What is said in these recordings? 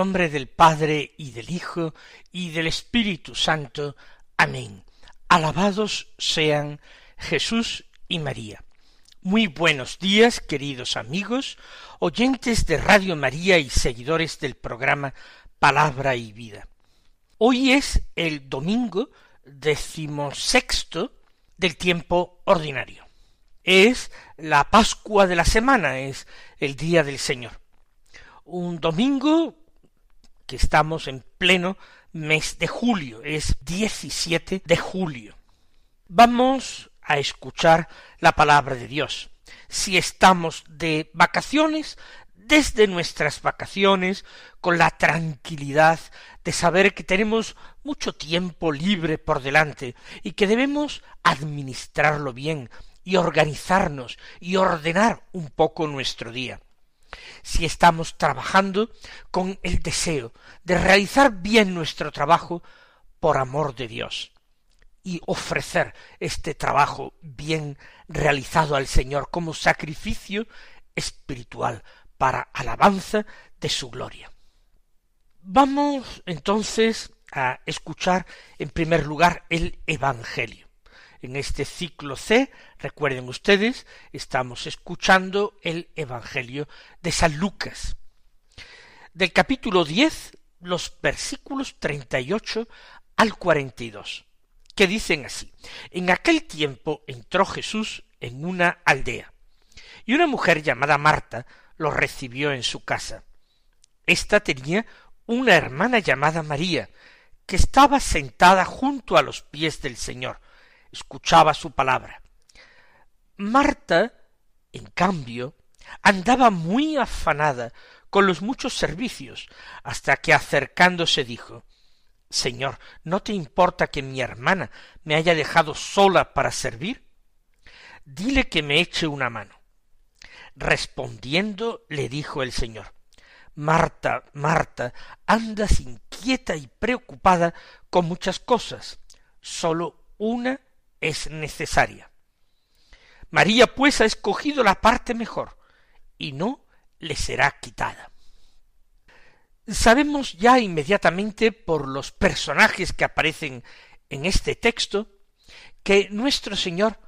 Nombre del Padre y del Hijo y del Espíritu Santo. Amén. Alabados sean Jesús y María. Muy buenos días, queridos amigos, oyentes de Radio María y seguidores del programa Palabra y Vida. Hoy es el domingo decimosexto del tiempo ordinario. Es la Pascua de la semana, es el día del Señor un domingo que estamos en pleno mes de julio, es 17 de julio. Vamos a escuchar la palabra de Dios. Si estamos de vacaciones, desde nuestras vacaciones, con la tranquilidad de saber que tenemos mucho tiempo libre por delante y que debemos administrarlo bien y organizarnos y ordenar un poco nuestro día si estamos trabajando con el deseo de realizar bien nuestro trabajo por amor de Dios y ofrecer este trabajo bien realizado al Señor como sacrificio espiritual para alabanza de su gloria. Vamos entonces a escuchar en primer lugar el Evangelio. En este ciclo C, recuerden ustedes, estamos escuchando el Evangelio de San Lucas. Del capítulo diez, los versículos treinta y ocho al cuarenta y dos, que dicen así. En aquel tiempo entró Jesús en una aldea, y una mujer llamada Marta lo recibió en su casa. Esta tenía una hermana llamada María, que estaba sentada junto a los pies del Señor, escuchaba su palabra. Marta, en cambio, andaba muy afanada con los muchos servicios, hasta que acercándose dijo Señor, ¿no te importa que mi hermana me haya dejado sola para servir? Dile que me eche una mano. Respondiendo le dijo el Señor Marta, Marta, andas inquieta y preocupada con muchas cosas. Sólo una es necesaria. María pues ha escogido la parte mejor, y no le será quitada. Sabemos ya inmediatamente por los personajes que aparecen en este texto que nuestro Señor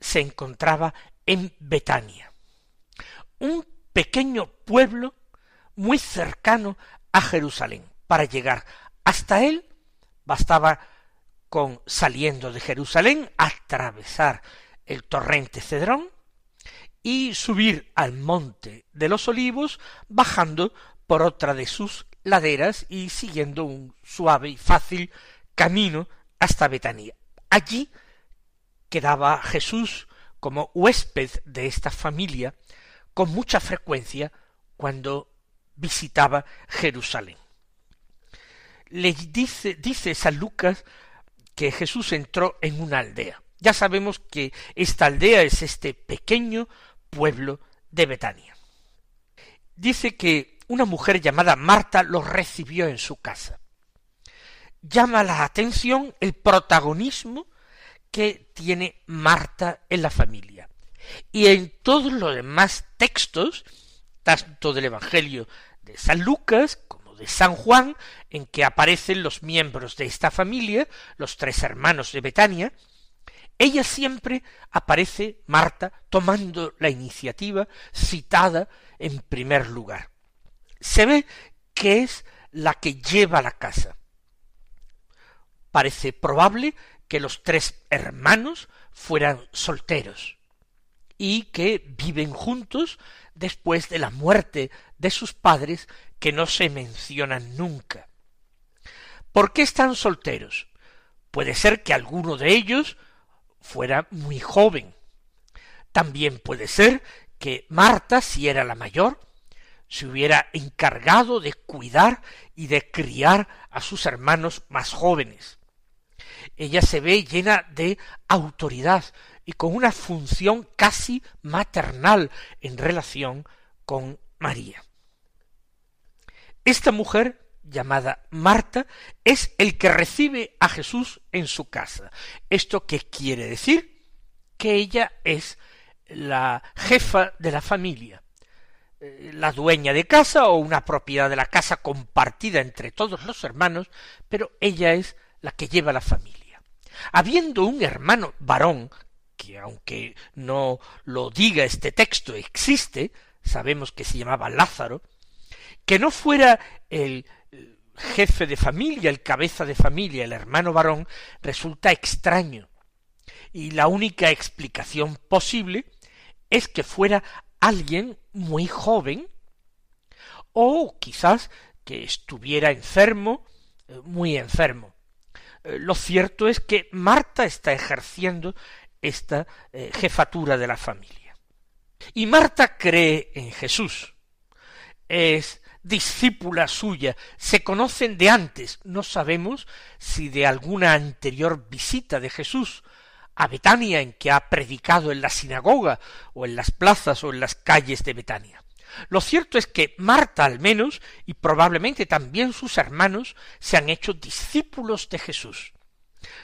se encontraba en Betania, un pequeño pueblo muy cercano a Jerusalén. Para llegar hasta él bastaba con saliendo de Jerusalén, atravesar el torrente Cedrón y subir al monte de los olivos, bajando por otra de sus laderas y siguiendo un suave y fácil camino hasta Betania. Allí quedaba Jesús como huésped de esta familia con mucha frecuencia cuando visitaba Jerusalén. Le dice, dice San Lucas que Jesús entró en una aldea. Ya sabemos que esta aldea es este pequeño pueblo de Betania. Dice que una mujer llamada Marta lo recibió en su casa. Llama la atención el protagonismo que tiene Marta en la familia. Y en todos los demás textos, tanto del Evangelio de San Lucas San Juan, en que aparecen los miembros de esta familia, los tres hermanos de Betania, ella siempre aparece, Marta, tomando la iniciativa, citada en primer lugar. Se ve que es la que lleva la casa. Parece probable que los tres hermanos fueran solteros y que viven juntos después de la muerte de sus padres que no se mencionan nunca. ¿Por qué están solteros? Puede ser que alguno de ellos fuera muy joven. También puede ser que Marta, si era la mayor, se hubiera encargado de cuidar y de criar a sus hermanos más jóvenes. ella se ve llena de autoridad y con una función casi maternal en relación con María. Esta mujer llamada Marta es el que recibe a Jesús en su casa. ¿Esto qué quiere decir? Que ella es la jefa de la familia, eh, la dueña de casa o una propiedad de la casa compartida entre todos los hermanos, pero ella es la que lleva la familia. Habiendo un hermano varón, que aunque no lo diga este texto existe, sabemos que se llamaba Lázaro, que no fuera el jefe de familia, el cabeza de familia, el hermano varón, resulta extraño. Y la única explicación posible es que fuera alguien muy joven, o quizás que estuviera enfermo, eh, muy enfermo. Eh, lo cierto es que Marta está ejerciendo esta eh, jefatura de la familia. Y Marta cree en Jesús. Es discípula suya, se conocen de antes, no sabemos si de alguna anterior visita de Jesús a Betania en que ha predicado en la sinagoga o en las plazas o en las calles de Betania. Lo cierto es que Marta al menos, y probablemente también sus hermanos, se han hecho discípulos de Jesús.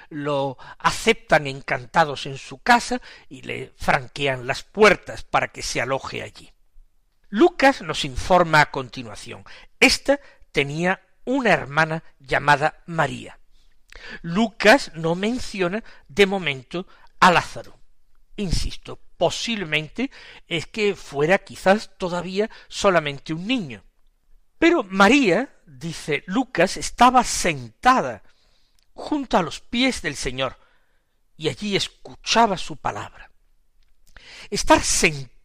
Lo aceptan encantados en su casa y le franquean las puertas para que se aloje allí. Lucas nos informa a continuación. Esta tenía una hermana llamada María. Lucas no menciona de momento a Lázaro. Insisto, posiblemente es que fuera quizás todavía solamente un niño. Pero María, dice Lucas, estaba sentada junto a los pies del Señor y allí escuchaba su palabra. Estar sentado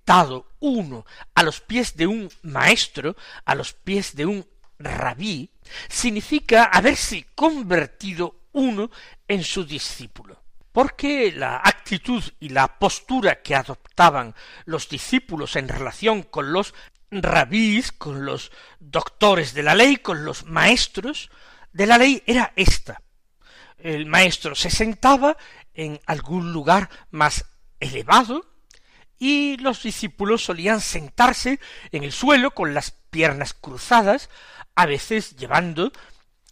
uno a los pies de un maestro, a los pies de un rabí, significa haberse convertido uno en su discípulo. Porque la actitud y la postura que adoptaban los discípulos en relación con los rabís, con los doctores de la ley, con los maestros de la ley, era esta. El maestro se sentaba en algún lugar más elevado, y los discípulos solían sentarse en el suelo con las piernas cruzadas, a veces llevando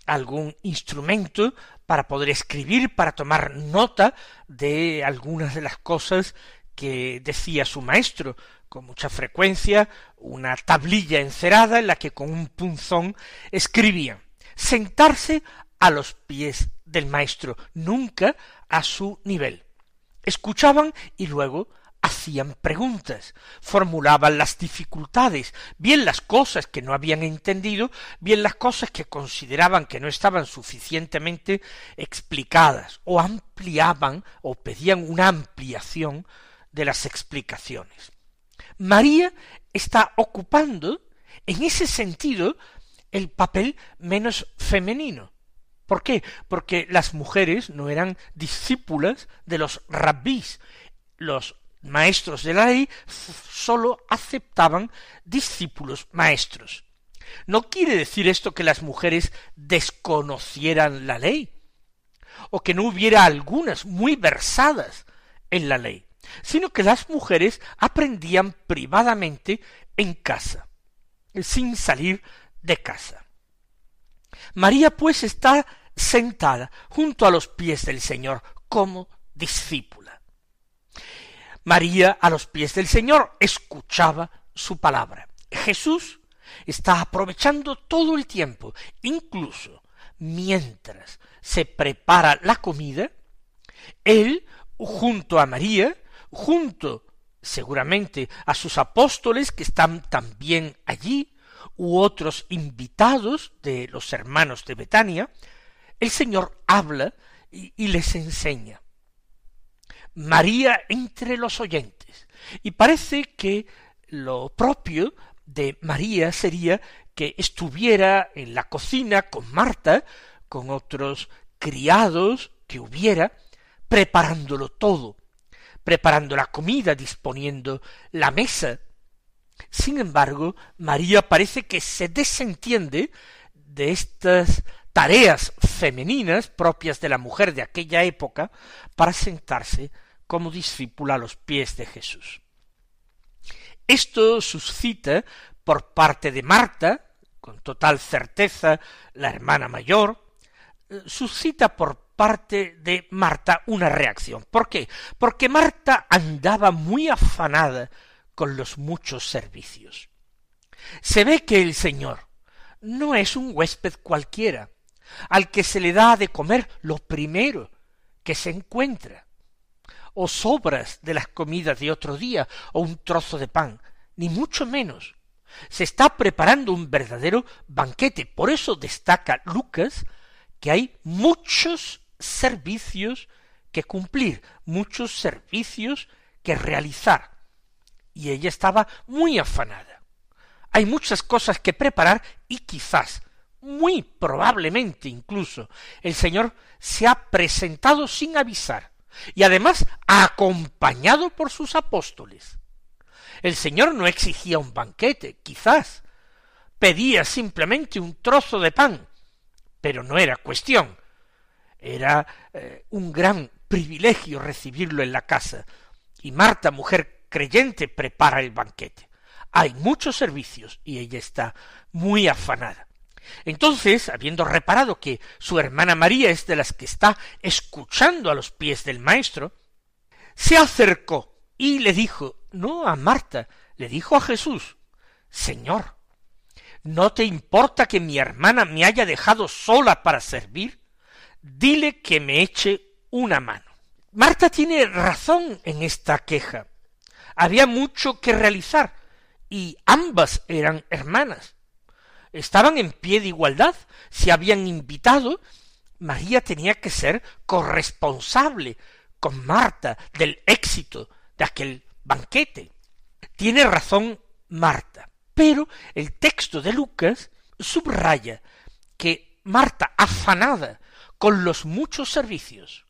algún instrumento para poder escribir, para tomar nota de algunas de las cosas que decía su maestro, con mucha frecuencia una tablilla encerada en la que con un punzón escribía. Sentarse a los pies del maestro, nunca a su nivel. Escuchaban y luego hacían preguntas, formulaban las dificultades, bien las cosas que no habían entendido, bien las cosas que consideraban que no estaban suficientemente explicadas, o ampliaban o pedían una ampliación de las explicaciones. María está ocupando en ese sentido el papel menos femenino. ¿Por qué? Porque las mujeres no eran discípulas de los rabbís, los maestros de la ley sólo aceptaban discípulos maestros. No quiere decir esto que las mujeres desconocieran la ley, o que no hubiera algunas muy versadas en la ley, sino que las mujeres aprendían privadamente en casa, sin salir de casa. María pues está sentada junto a los pies del Señor como discípula. María a los pies del Señor escuchaba su palabra. Jesús está aprovechando todo el tiempo, incluso mientras se prepara la comida, él, junto a María, junto seguramente a sus apóstoles que están también allí, u otros invitados de los hermanos de Betania, el Señor habla y, y les enseña. María entre los oyentes. Y parece que lo propio de María sería que estuviera en la cocina con Marta, con otros criados que hubiera, preparándolo todo, preparando la comida, disponiendo la mesa. Sin embargo, María parece que se desentiende de estas tareas femeninas propias de la mujer de aquella época para sentarse como discípula a los pies de Jesús. Esto suscita por parte de Marta, con total certeza la hermana mayor, suscita por parte de Marta una reacción. ¿Por qué? Porque Marta andaba muy afanada con los muchos servicios. Se ve que el Señor no es un huésped cualquiera, al que se le da de comer lo primero que se encuentra, o sobras de las comidas de otro día, o un trozo de pan, ni mucho menos. Se está preparando un verdadero banquete. Por eso destaca Lucas que hay muchos servicios que cumplir, muchos servicios que realizar. Y ella estaba muy afanada. Hay muchas cosas que preparar y quizás, muy probablemente incluso, el Señor se ha presentado sin avisar y además acompañado por sus apóstoles. El Señor no exigía un banquete, quizás, pedía simplemente un trozo de pan, pero no era cuestión. Era eh, un gran privilegio recibirlo en la casa. Y Marta, mujer creyente, prepara el banquete. Hay muchos servicios y ella está muy afanada. Entonces, habiendo reparado que su hermana María es de las que está escuchando a los pies del Maestro, se acercó y le dijo, no a Marta, le dijo a Jesús, Señor, ¿no te importa que mi hermana me haya dejado sola para servir? Dile que me eche una mano. Marta tiene razón en esta queja. Había mucho que realizar y ambas eran hermanas. Estaban en pie de igualdad. Si habían invitado, María tenía que ser corresponsable con Marta del éxito de aquel banquete. Tiene razón Marta, pero el texto de Lucas subraya que Marta, afanada con los muchos servicios,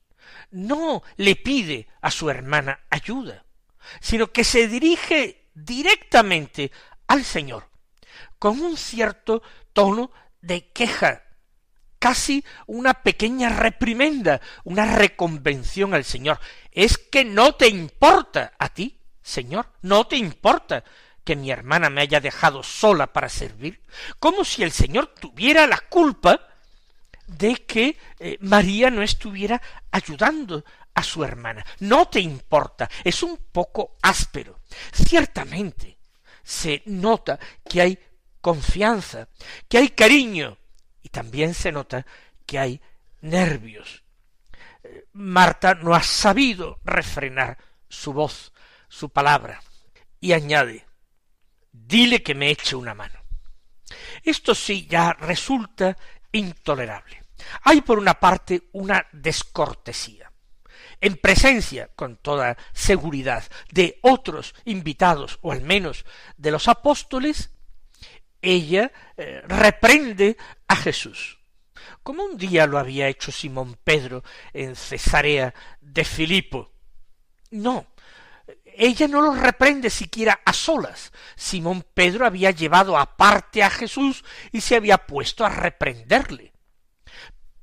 no le pide a su hermana ayuda, sino que se dirige directamente al Señor, con un cierto tono de queja, casi una pequeña reprimenda, una reconvención al Señor. Es que no te importa a ti Señor, ¿no te importa que mi hermana me haya dejado sola para servir? Como si el Señor tuviera la culpa de que eh, María no estuviera ayudando a su hermana. No te importa, es un poco áspero. Ciertamente se nota que hay confianza, que hay cariño, y también se nota que hay nervios. Eh, Marta no ha sabido refrenar su voz, su palabra y añade, dile que me eche una mano. Esto sí ya resulta intolerable. Hay por una parte una descortesía. En presencia, con toda seguridad, de otros invitados, o al menos de los apóstoles, ella eh, reprende a Jesús, como un día lo había hecho Simón Pedro en Cesarea de Filipo. No, ella no los reprende siquiera a solas. Simón Pedro había llevado aparte a Jesús y se había puesto a reprenderle.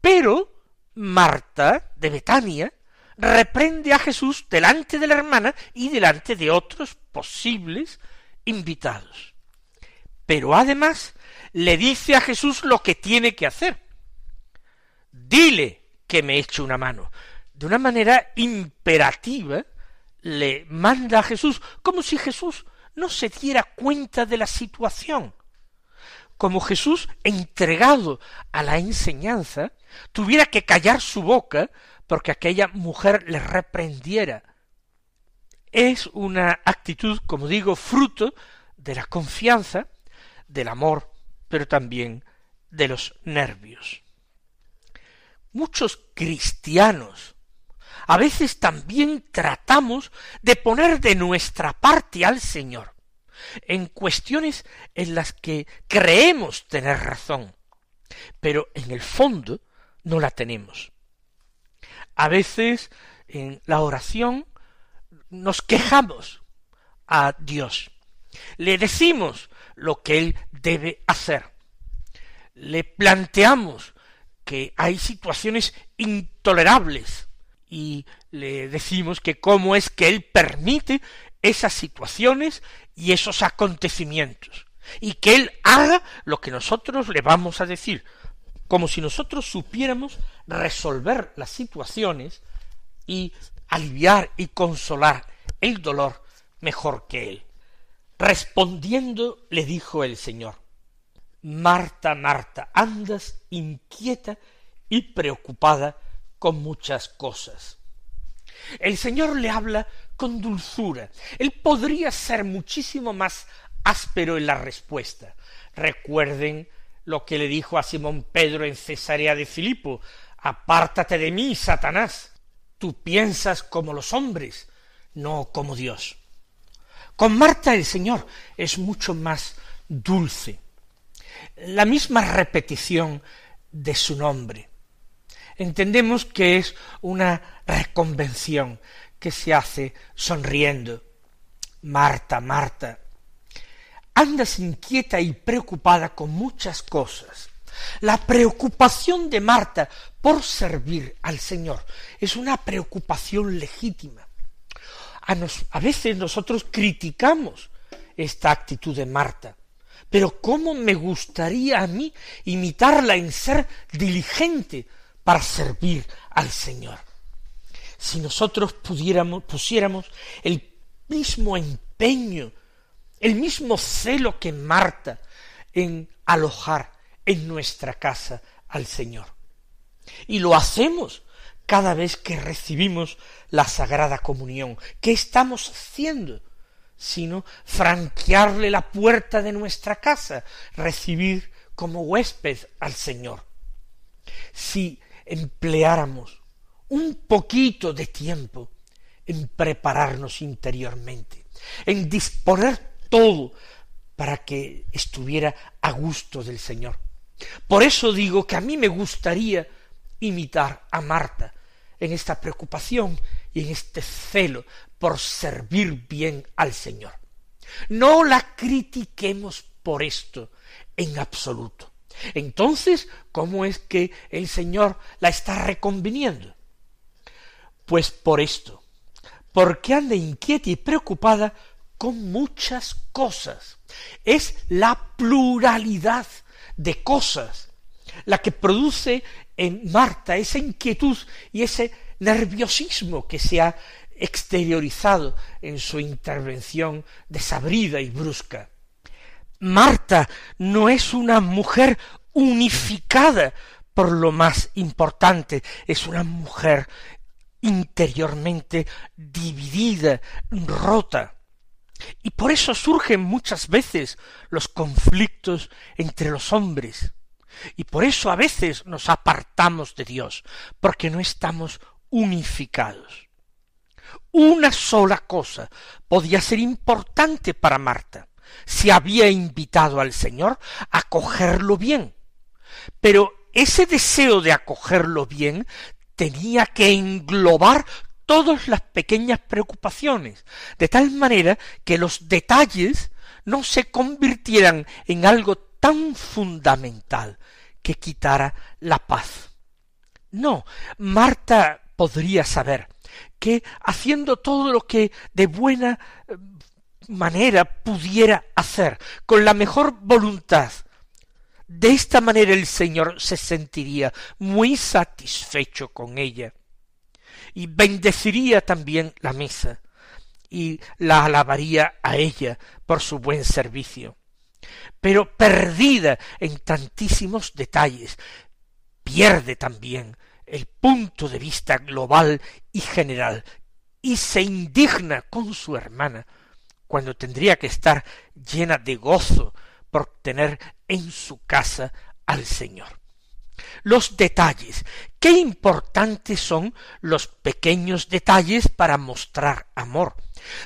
Pero Marta de Betania reprende a Jesús delante de la hermana y delante de otros posibles invitados. Pero además le dice a Jesús lo que tiene que hacer. Dile que me eche una mano. De una manera imperativa, le manda a Jesús, como si Jesús no se diera cuenta de la situación, como Jesús, entregado a la enseñanza, tuviera que callar su boca porque aquella mujer le reprendiera. Es una actitud, como digo, fruto de la confianza, del amor, pero también de los nervios. Muchos cristianos a veces también tratamos de poner de nuestra parte al Señor en cuestiones en las que creemos tener razón, pero en el fondo no la tenemos. A veces en la oración nos quejamos a Dios, le decimos lo que Él debe hacer, le planteamos que hay situaciones intolerables y le decimos que cómo es que él permite esas situaciones y esos acontecimientos. Y que él haga lo que nosotros le vamos a decir, como si nosotros supiéramos resolver las situaciones y aliviar y consolar el dolor mejor que él. Respondiendo le dijo el Señor, Marta, Marta, andas inquieta y preocupada con muchas cosas. El Señor le habla con dulzura. Él podría ser muchísimo más áspero en la respuesta. Recuerden lo que le dijo a Simón Pedro en Cesarea de Filipo, apártate de mí, Satanás. Tú piensas como los hombres, no como Dios. Con Marta el Señor es mucho más dulce. La misma repetición de su nombre. Entendemos que es una reconvención que se hace sonriendo. Marta, Marta, andas inquieta y preocupada con muchas cosas. La preocupación de Marta por servir al Señor es una preocupación legítima. A, veces nosotros criticamos esta actitud de Marta, pero cómo me gustaría a mí imitarla en ser diligente para servir al Señor. Si nosotros pudiéramos, pusiéramos el mismo empeño, el mismo celo que Marta en alojar en nuestra casa al Señor. Y lo hacemos cada vez que recibimos la Sagrada Comunión. ¿Qué estamos haciendo? Sino franquearle la puerta de nuestra casa, recibir como huésped al Señor. Si empleáramos un poquito de tiempo en prepararnos interiormente, en disponer todo para que estuviera a gusto del Señor. Por eso digo que a mí me gustaría imitar a Marta, en esta preocupación y en este celo por servir bien al Señor. No la critiquemos por esto en absoluto. Entonces, ¿cómo es que el Señor la está reconviniendo? Pues por esto, porque anda inquieta y preocupada con muchas cosas. Es la pluralidad de cosas la que produce en Marta esa inquietud y ese nerviosismo que se ha exteriorizado en su intervención desabrida y brusca. Marta no es una mujer unificada por lo más importante, es una mujer interiormente dividida, rota. Y por eso surgen muchas veces los conflictos entre los hombres. Y por eso a veces nos apartamos de Dios, porque no estamos unificados. Una sola cosa podía ser importante para Marta. Se había invitado al Señor a acogerlo bien. Pero ese deseo de acogerlo bien tenía que englobar todas las pequeñas preocupaciones, de tal manera que los detalles no se convirtieran en algo tan fundamental que quitara la paz. No, Marta podría saber que haciendo todo lo que de buena eh, manera pudiera hacer, con la mejor voluntad, de esta manera el Señor se sentiría muy satisfecho con ella y bendeciría también la mesa y la alabaría a ella por su buen servicio pero perdida en tantísimos detalles, pierde también el punto de vista global y general, y se indigna con su hermana, cuando tendría que estar llena de gozo por tener en su casa al Señor. Los detalles. Qué importantes son los pequeños detalles para mostrar amor.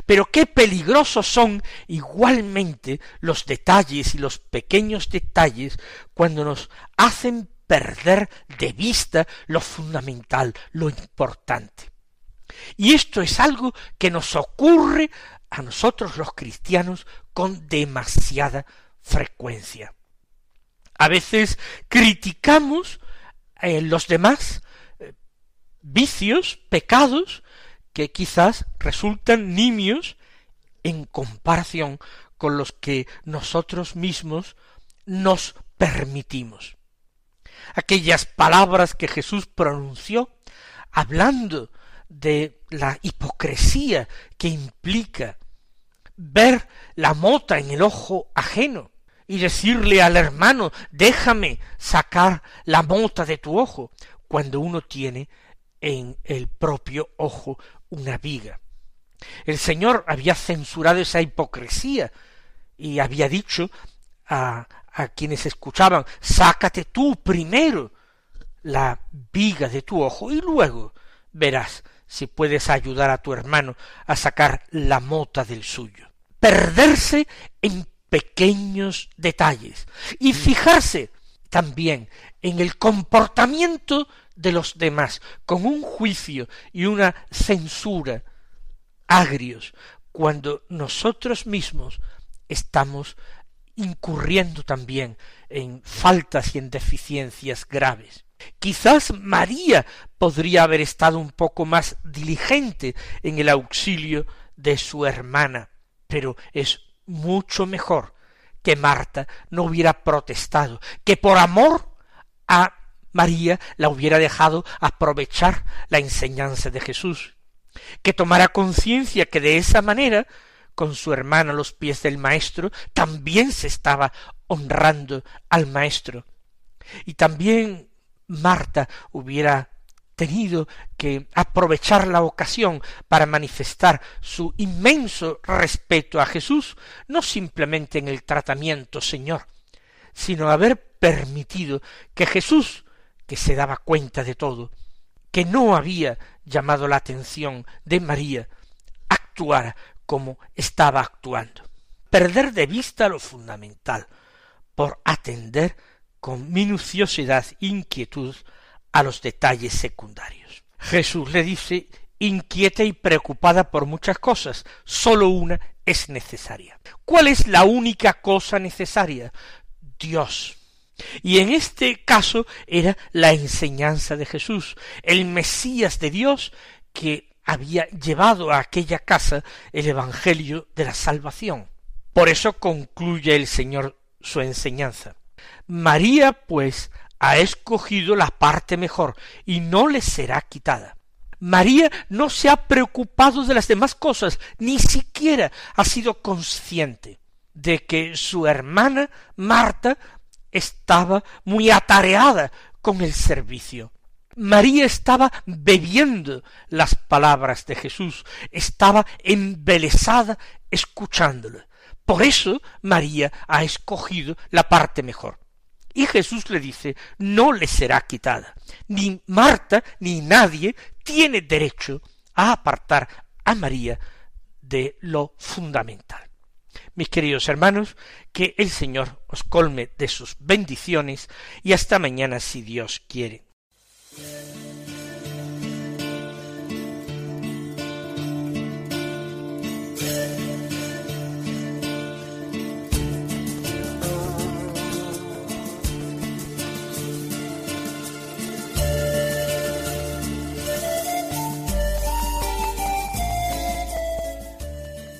Pero qué peligrosos son igualmente los detalles y los pequeños detalles cuando nos hacen perder de vista lo fundamental, lo importante. Y esto es algo que nos ocurre a nosotros los cristianos con demasiada frecuencia. A veces criticamos en los demás eh, vicios, pecados, que quizás resultan nimios en comparación con los que nosotros mismos nos permitimos. Aquellas palabras que Jesús pronunció hablando de la hipocresía que implica ver la mota en el ojo ajeno y decirle al hermano déjame sacar la mota de tu ojo cuando uno tiene en el propio ojo una viga. El Señor había censurado esa hipocresía y había dicho a, a quienes escuchaban sácate tú primero la viga de tu ojo y luego verás si puedes ayudar a tu hermano a sacar la mota del suyo. Perderse en pequeños detalles y fijarse también en el comportamiento de los demás con un juicio y una censura agrios cuando nosotros mismos estamos incurriendo también en faltas y en deficiencias graves. Quizás María podría haber estado un poco más diligente en el auxilio de su hermana, pero es mucho mejor que Marta no hubiera protestado, que por amor a María la hubiera dejado aprovechar la enseñanza de Jesús, que tomara conciencia que de esa manera, con su hermana a los pies del Maestro, también se estaba honrando al Maestro. Y también Marta hubiera tenido que aprovechar la ocasión para manifestar su inmenso respeto a Jesús, no simplemente en el tratamiento, Señor, sino haber permitido que Jesús, que se daba cuenta de todo, que no había llamado la atención de María, actuara como estaba actuando. Perder de vista lo fundamental, por atender con minuciosidad e inquietud a los detalles secundarios. Jesús le dice inquieta y preocupada por muchas cosas, sólo una es necesaria. ¿Cuál es la única cosa necesaria? Dios. Y en este caso era la enseñanza de Jesús, el Mesías de Dios que había llevado a aquella casa el Evangelio de la salvación. Por eso concluye el Señor su enseñanza. María, pues, ha escogido la parte mejor y no le será quitada. María no se ha preocupado de las demás cosas, ni siquiera ha sido consciente de que su hermana Marta estaba muy atareada con el servicio. María estaba bebiendo las palabras de Jesús, estaba embelesada escuchándolo. Por eso María ha escogido la parte mejor. Y Jesús le dice, no le será quitada. Ni Marta ni nadie tiene derecho a apartar a María de lo fundamental. Mis queridos hermanos, que el Señor os colme de sus bendiciones y hasta mañana si Dios quiere.